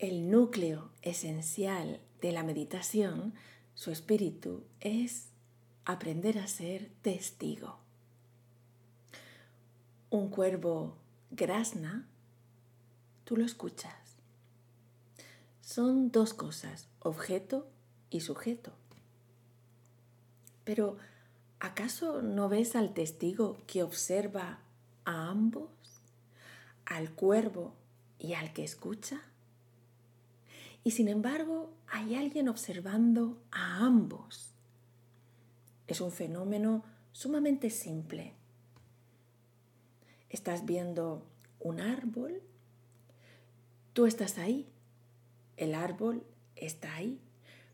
el núcleo esencial de la meditación, su espíritu, es aprender a ser testigo. Un cuervo grasna, tú lo escuchas. Son dos cosas, objeto y sujeto. Pero, ¿acaso no ves al testigo que observa a ambos? ¿Al cuervo y al que escucha? Y sin embargo, hay alguien observando a ambos. Es un fenómeno sumamente simple. Estás viendo un árbol, tú estás ahí, el árbol está ahí,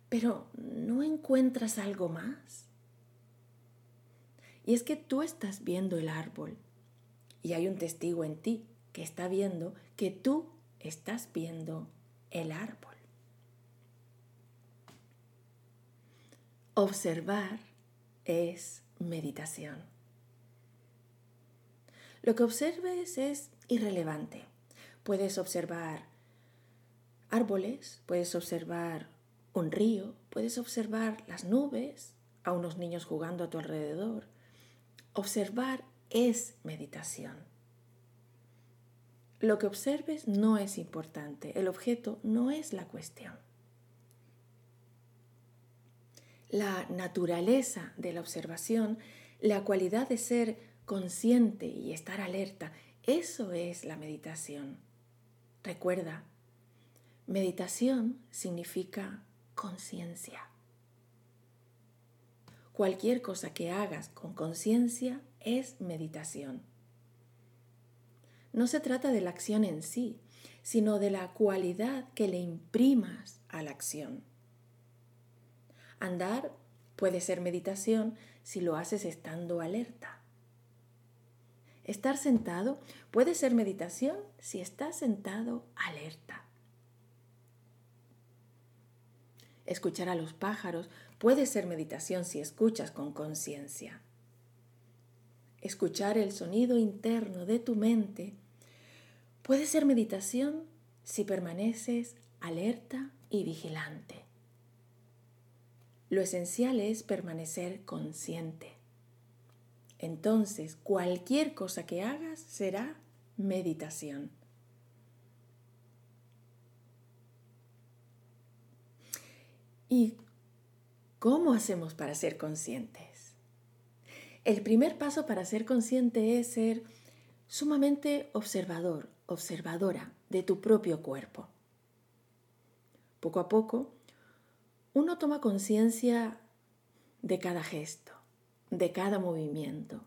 pero no encuentras algo más. Y es que tú estás viendo el árbol y hay un testigo en ti que está viendo que tú estás viendo el árbol. Observar es meditación. Lo que observes es irrelevante. Puedes observar árboles, puedes observar un río, puedes observar las nubes, a unos niños jugando a tu alrededor. Observar es meditación. Lo que observes no es importante, el objeto no es la cuestión la naturaleza de la observación, la cualidad de ser consciente y estar alerta, eso es la meditación. Recuerda, meditación significa conciencia. Cualquier cosa que hagas con conciencia es meditación. No se trata de la acción en sí, sino de la cualidad que le imprimas a la acción. Andar puede ser meditación si lo haces estando alerta. Estar sentado puede ser meditación si estás sentado alerta. Escuchar a los pájaros puede ser meditación si escuchas con conciencia. Escuchar el sonido interno de tu mente puede ser meditación si permaneces alerta y vigilante. Lo esencial es permanecer consciente. Entonces, cualquier cosa que hagas será meditación. ¿Y cómo hacemos para ser conscientes? El primer paso para ser consciente es ser sumamente observador, observadora de tu propio cuerpo. Poco a poco uno toma conciencia de cada gesto, de cada movimiento.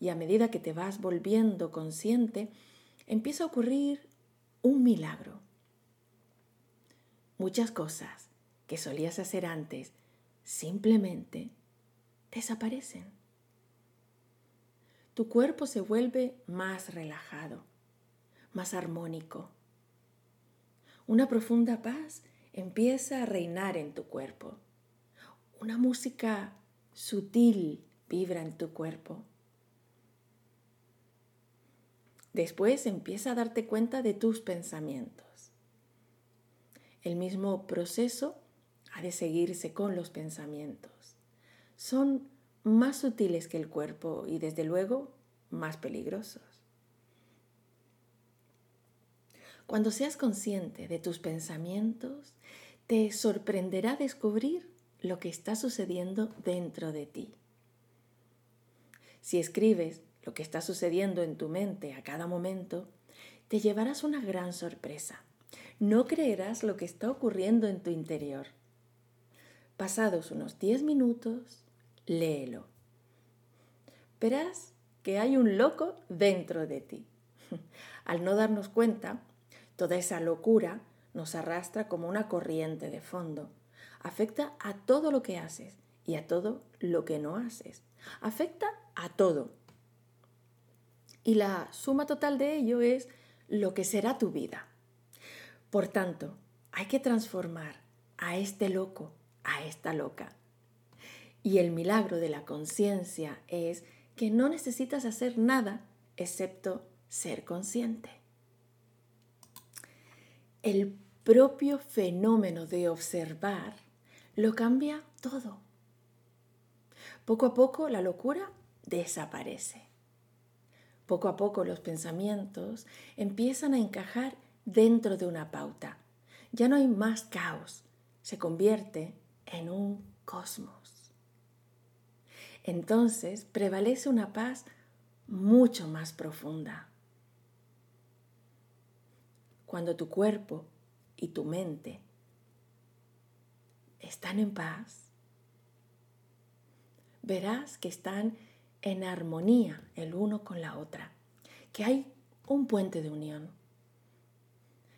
Y a medida que te vas volviendo consciente, empieza a ocurrir un milagro. Muchas cosas que solías hacer antes simplemente desaparecen. Tu cuerpo se vuelve más relajado, más armónico. Una profunda paz empieza a reinar en tu cuerpo. Una música sutil vibra en tu cuerpo. Después empieza a darte cuenta de tus pensamientos. El mismo proceso ha de seguirse con los pensamientos. Son más sutiles que el cuerpo y desde luego más peligrosos. Cuando seas consciente de tus pensamientos, te sorprenderá descubrir lo que está sucediendo dentro de ti. Si escribes lo que está sucediendo en tu mente a cada momento, te llevarás una gran sorpresa. No creerás lo que está ocurriendo en tu interior. Pasados unos 10 minutos, léelo. Verás que hay un loco dentro de ti. Al no darnos cuenta, Toda esa locura nos arrastra como una corriente de fondo. Afecta a todo lo que haces y a todo lo que no haces. Afecta a todo. Y la suma total de ello es lo que será tu vida. Por tanto, hay que transformar a este loco, a esta loca. Y el milagro de la conciencia es que no necesitas hacer nada excepto ser consciente. El propio fenómeno de observar lo cambia todo. Poco a poco la locura desaparece. Poco a poco los pensamientos empiezan a encajar dentro de una pauta. Ya no hay más caos, se convierte en un cosmos. Entonces prevalece una paz mucho más profunda. Cuando tu cuerpo y tu mente están en paz, verás que están en armonía el uno con la otra, que hay un puente de unión.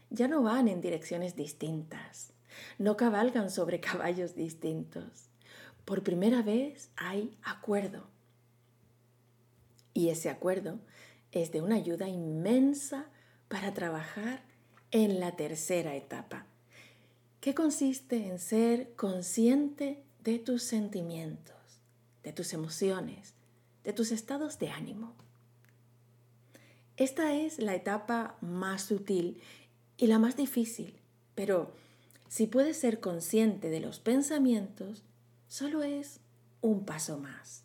Ya no van en direcciones distintas, no cabalgan sobre caballos distintos. Por primera vez hay acuerdo. Y ese acuerdo es de una ayuda inmensa para trabajar en la tercera etapa, que consiste en ser consciente de tus sentimientos de tus emociones, de tus estados de ánimo. Esta es la etapa más sutil y la más difícil, pero si puedes ser consciente de los pensamientos, solo es un paso más.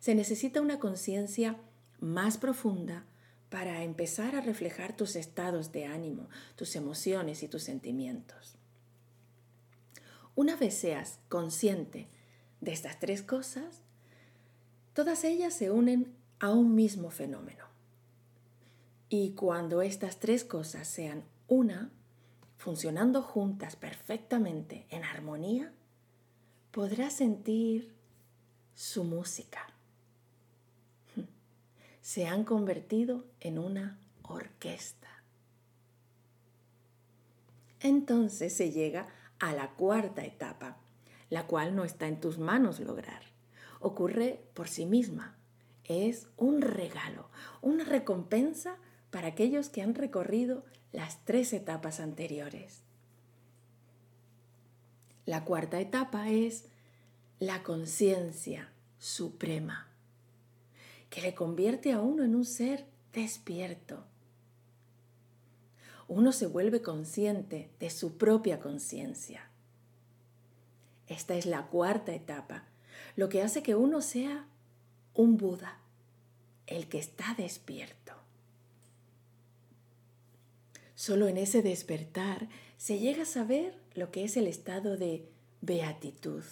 Se necesita una conciencia más profunda para empezar a reflejar tus estados de ánimo, tus emociones y tus sentimientos. Una vez seas consciente de estas tres cosas, todas ellas se unen a un mismo fenómeno. Y cuando estas tres cosas sean una, funcionando juntas perfectamente en armonía, podrás sentir su música. Se han convertido en una orquesta. Entonces se llega a la cuarta etapa, la cual no está en tus manos lograr. Ocurre por sí misma. Es un regalo, una recompensa para aquellos que han recorrido las tres etapas anteriores. La cuarta etapa es la conciencia suprema, que le convierte a uno en un ser despierto, uno se vuelve consciente de su propia conciencia. Esta es la cuarta etapa, lo que hace que uno sea un Buda, el que está despierto. Solo en ese despertar se llega a saber lo que es el estado de beatitud.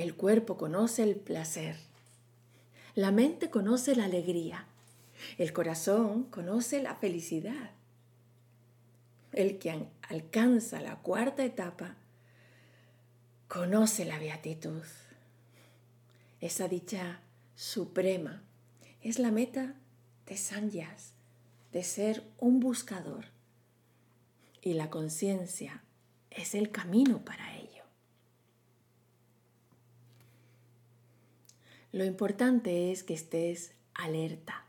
El cuerpo conoce el placer, la mente conoce la alegría el corazón conoce la felicidad. El que alcanza la cuarta etapa conoce la beatitud. Esa dicha suprema es la meta de Sanyas, de ser un buscador. Y la conciencia es el camino para ello. Lo importante es que estés alerta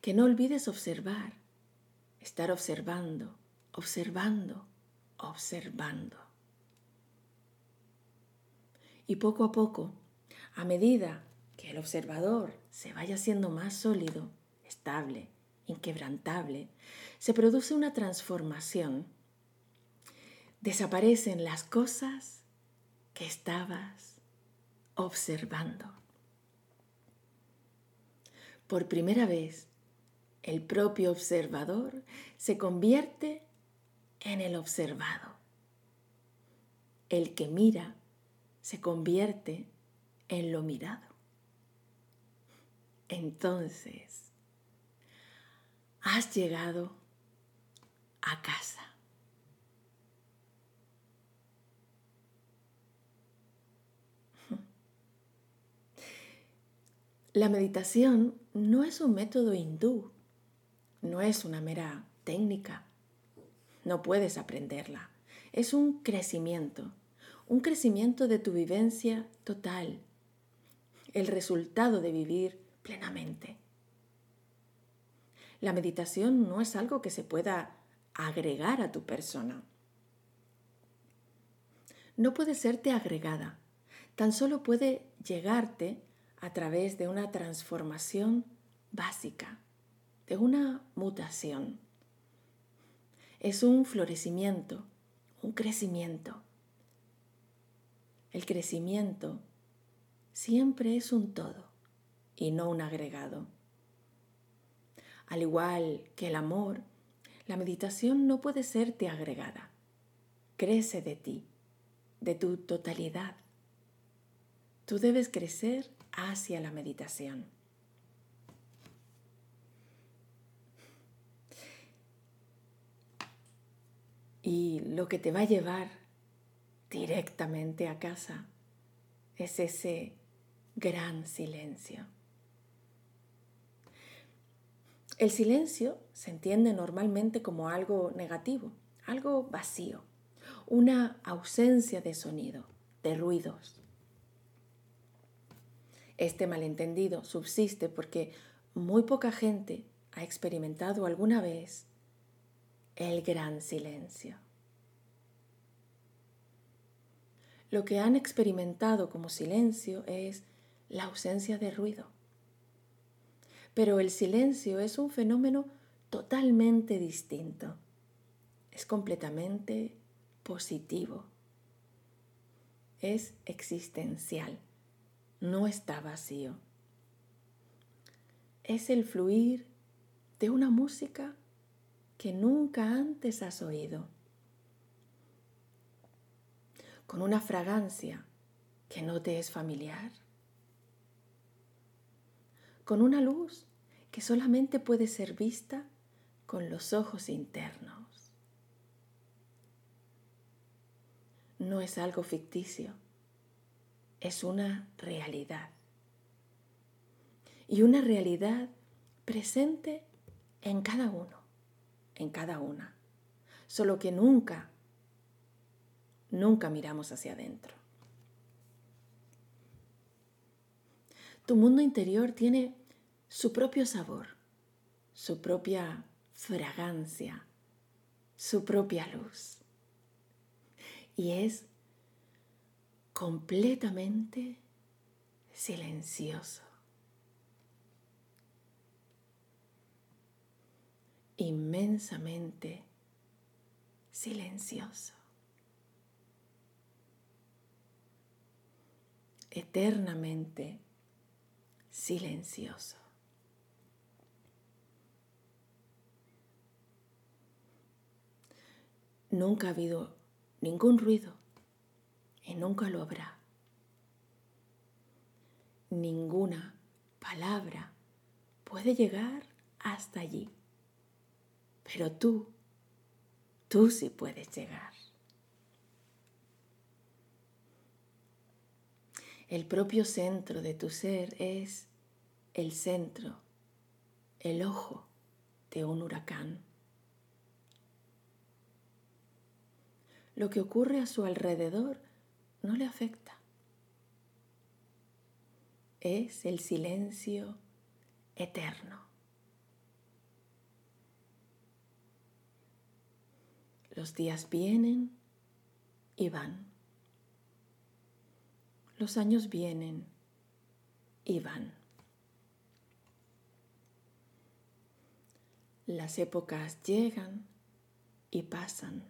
que no olvides observar, estar observando, observando, observando. Y poco a poco, a medida que el observador se vaya siendo más sólido, estable, inquebrantable, se produce una transformación. Desaparecen las cosas que estabas observando. Por primera vez, el propio observador se convierte en el observado. El que mira se convierte en lo mirado. Entonces, has llegado a casa. La meditación no es un método hindú no es una mera técnica. No puedes aprenderla. Es un crecimiento, un crecimiento de tu vivencia total, el resultado de vivir plenamente. La meditación no es algo que se pueda agregar a tu persona. No puede serte agregada, tan solo puede llegarte a través de una transformación básica de una mutación. Es un florecimiento, un crecimiento. El crecimiento siempre es un todo y no un agregado. Al igual que el amor, la meditación no puede serte agregada. Crece de ti, de tu totalidad. Tú debes crecer hacia la meditación. Y lo que te va a llevar directamente a casa es ese gran silencio. El silencio se entiende normalmente como algo negativo, algo vacío, una ausencia de sonido, de ruidos. Este malentendido subsiste porque muy poca gente ha experimentado alguna vez el gran silencio. Lo que han experimentado como silencio es la ausencia de ruido pero el silencio es un fenómeno totalmente distinto. Es completamente positivo. Es existencial. No está vacío. Es el fluir de una música que nunca antes has oído. Con una fragancia que no te es familiar con una luz que solamente puede ser vista con los ojos internos. No es algo ficticio, es una realidad. Y una realidad presente en cada uno, en cada una. Solo que nunca, nunca miramos hacia adentro. Tu mundo interior tiene su propio sabor, su propia fragancia, su propia luz. Y es completamente silencioso. Inmensamente silencioso. Eternamente silencioso. Nunca ha habido ningún ruido nunca lo habrá. Ninguna palabra puede llegar hasta allí. Pero tú, tú sí puedes llegar. El propio centro de tu ser es el centro, el ojo de un huracán. lo que ocurre a su alrededor no le afecta. Es el silencio eterno. Los días vienen y van. Los años vienen y van. Las épocas llegan y pasan.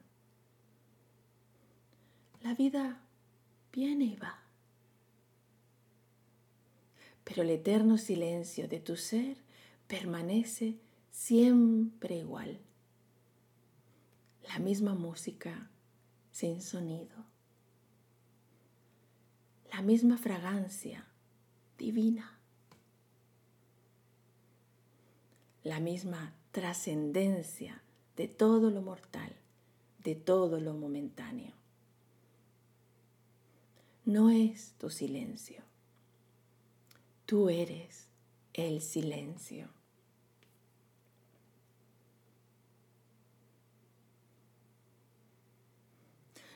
La vida viene y va. Pero el eterno silencio de tu ser permanece siempre igual. La misma música sin sonido. La misma fragancia divina. La misma trascendencia de todo lo mortal, de todo lo momentáneo no es tu silencio. Tú eres el silencio.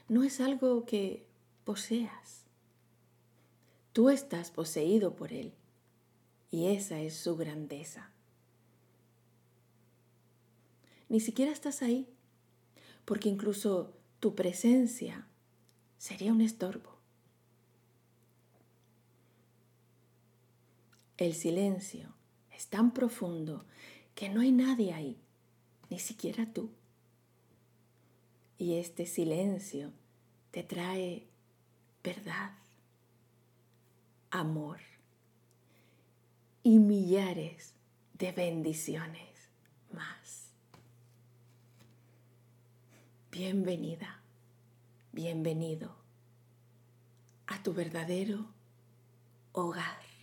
No es algo que poseas. Tú estás poseído por Él y esa es su grandeza. Ni siquiera estás ahí porque incluso tu presencia sería un estorbo. El silencio es tan profundo que no hay nadie ahí, ni siquiera tú. Y este silencio te trae verdad, amor y millares de bendiciones más. Bienvenida, bienvenido a tu verdadero hogar.